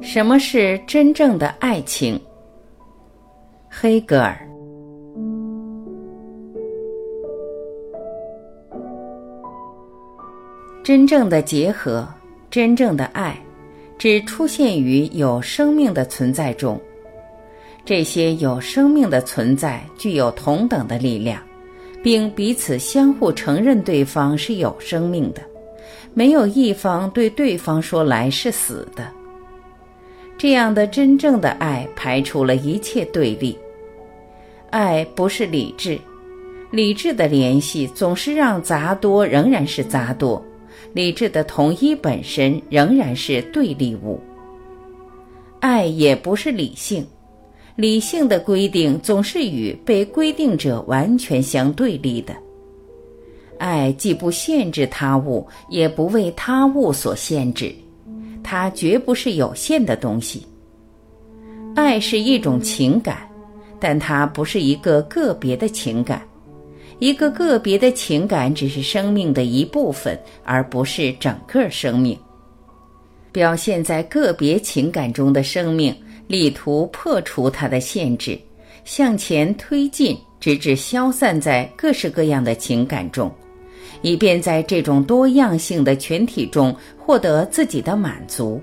什么是真正的爱情？黑格尔。真正的结合，真正的爱，只出现于有生命的存在中。这些有生命的存在具有同等的力量，并彼此相互承认对方是有生命的，没有一方对对方说来是死的。这样的真正的爱排除了一切对立。爱不是理智，理智的联系总是让杂多仍然是杂多，理智的统一本身仍然是对立物。爱也不是理性，理性的规定总是与被规定者完全相对立的。爱既不限制他物，也不为他物所限制。它绝不是有限的东西。爱是一种情感，但它不是一个个别的情感。一个个别的情感只是生命的一部分，而不是整个生命。表现在个别情感中的生命，力图破除它的限制，向前推进，直至消散在各式各样的情感中。以便在这种多样性的群体中获得自己的满足，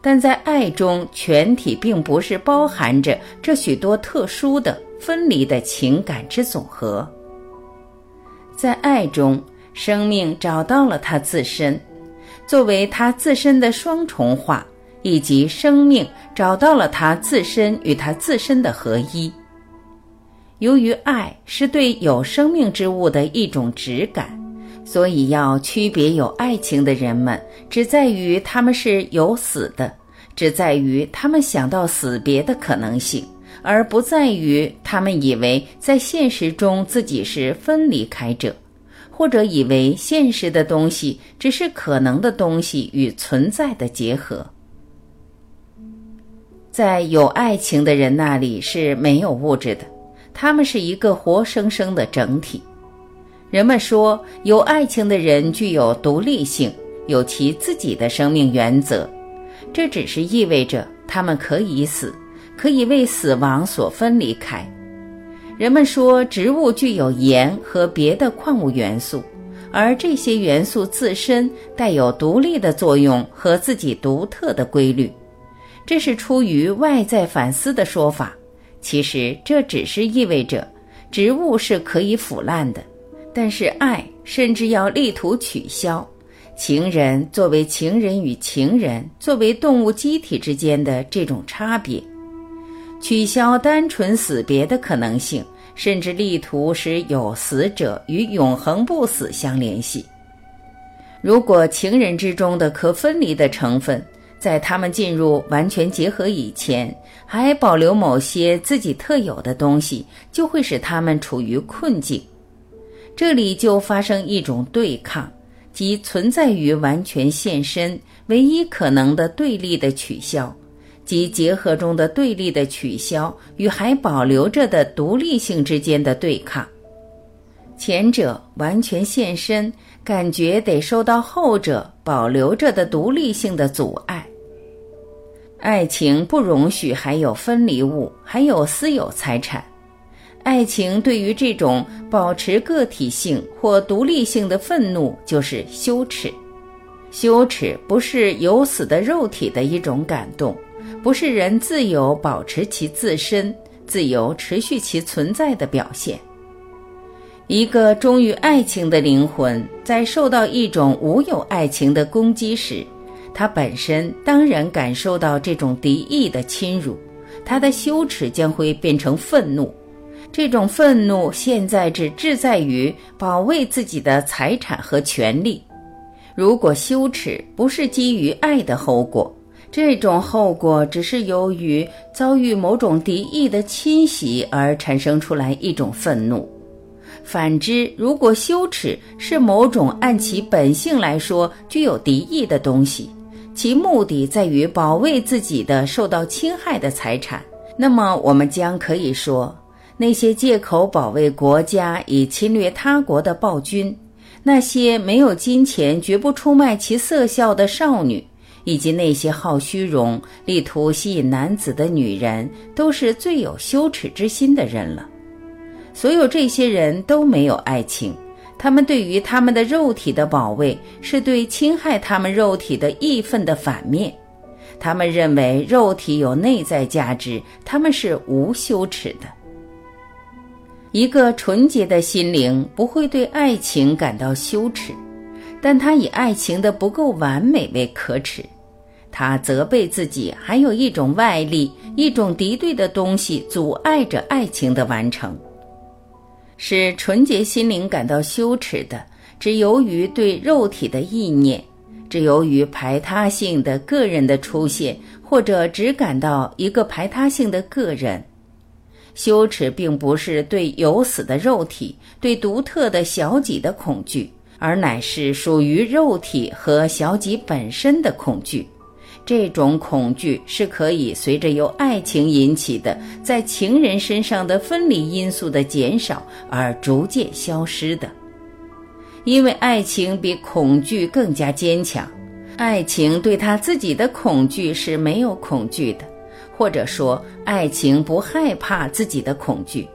但在爱中，全体并不是包含着这许多特殊的分离的情感之总和。在爱中，生命找到了它自身，作为它自身的双重化，以及生命找到了它自身与它自身的合一。由于爱是对有生命之物的一种直感，所以要区别有爱情的人们，只在于他们是有死的，只在于他们想到死别的可能性，而不在于他们以为在现实中自己是分离开者，或者以为现实的东西只是可能的东西与存在的结合。在有爱情的人那里是没有物质的。他们是一个活生生的整体。人们说，有爱情的人具有独立性，有其自己的生命原则。这只是意味着他们可以死，可以为死亡所分离开。人们说，植物具有盐和别的矿物元素，而这些元素自身带有独立的作用和自己独特的规律。这是出于外在反思的说法。其实这只是意味着，植物是可以腐烂的，但是爱甚至要力图取消情人作为情人与情人作为动物机体之间的这种差别，取消单纯死别的可能性，甚至力图使有死者与永恒不死相联系。如果情人之中的可分离的成分。在他们进入完全结合以前，还保留某些自己特有的东西，就会使他们处于困境。这里就发生一种对抗，即存在于完全现身唯一可能的对立的取消，即结合中的对立的取消与还保留着的独立性之间的对抗。前者完全现身，感觉得受到后者保留着的独立性的阻碍。爱情不容许还有分离物，还有私有财产。爱情对于这种保持个体性或独立性的愤怒，就是羞耻。羞耻不是有死的肉体的一种感动，不是人自由保持其自身、自由持续其存在的表现。一个忠于爱情的灵魂，在受到一种无有爱情的攻击时。他本身当然感受到这种敌意的侵辱，他的羞耻将会变成愤怒。这种愤怒现在只志在于保卫自己的财产和权利。如果羞耻不是基于爱的后果，这种后果只是由于遭遇某种敌意的侵袭而产生出来一种愤怒。反之，如果羞耻是某种按其本性来说具有敌意的东西，其目的在于保卫自己的受到侵害的财产。那么，我们将可以说，那些借口保卫国家以侵略他国的暴君，那些没有金钱绝不出卖其色效的少女，以及那些好虚荣、力图吸引男子的女人，都是最有羞耻之心的人了。所有这些人都没有爱情，他们对于他们的肉体的保卫，是对侵害他们肉体的义愤的反面。他们认为肉体有内在价值，他们是无羞耻的。一个纯洁的心灵不会对爱情感到羞耻，但他以爱情的不够完美为可耻。他责备自己，还有一种外力，一种敌对的东西阻碍着爱情的完成。使纯洁心灵感到羞耻的，只由于对肉体的意念。只由于排他性的个人的出现，或者只感到一个排他性的个人，羞耻并不是对有死的肉体、对独特的小己的恐惧，而乃是属于肉体和小己本身的恐惧。这种恐惧是可以随着由爱情引起的在情人身上的分离因素的减少而逐渐消失的。因为爱情比恐惧更加坚强，爱情对他自己的恐惧是没有恐惧的，或者说，爱情不害怕自己的恐惧，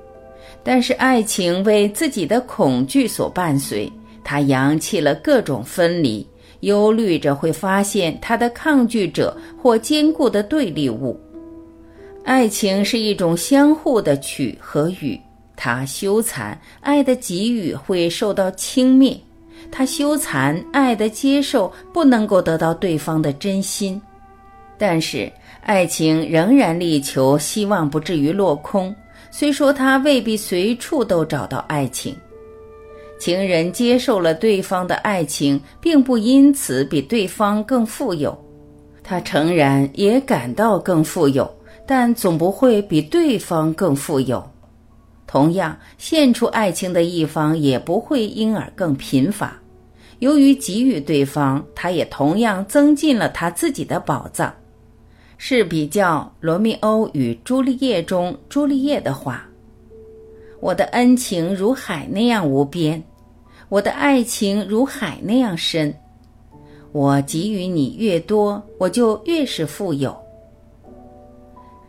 但是爱情为自己的恐惧所伴随，他扬弃了各种分离，忧虑着会发现他的抗拒者或坚固的对立物。爱情是一种相互的取和予。他羞惭，爱的给予会受到轻蔑；他羞惭，爱的接受不能够得到对方的真心。但是，爱情仍然力求希望不至于落空。虽说他未必随处都找到爱情，情人接受了对方的爱情，并不因此比对方更富有。他诚然也感到更富有，但总不会比对方更富有。同样，献出爱情的一方也不会因而更贫乏。由于给予对方，他也同样增进了他自己的宝藏。是比较《罗密欧与朱丽叶》中朱丽叶的话：“我的恩情如海那样无边，我的爱情如海那样深。我给予你越多，我就越是富有。”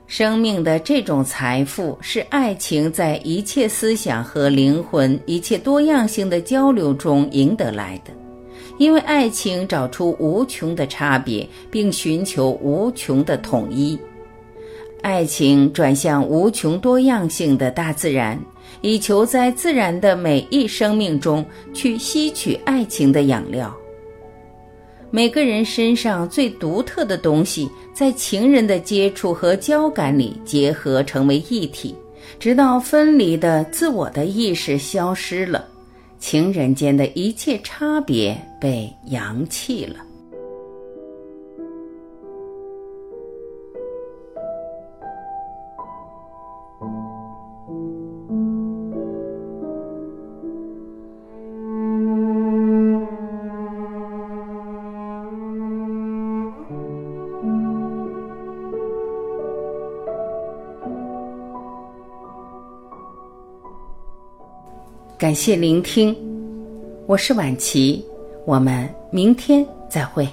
生命的这种财富是爱情在一切思想和灵魂、一切多样性的交流中赢得来的，因为爱情找出无穷的差别，并寻求无穷的统一。爱情转向无穷多样性的大自然，以求在自然的每一生命中去吸取爱情的养料。每个人身上最独特的东西，在情人的接触和交感里结合成为一体，直到分离的自我的意识消失了，情人间的一切差别被扬弃了。感谢聆听，我是晚琪，我们明天再会。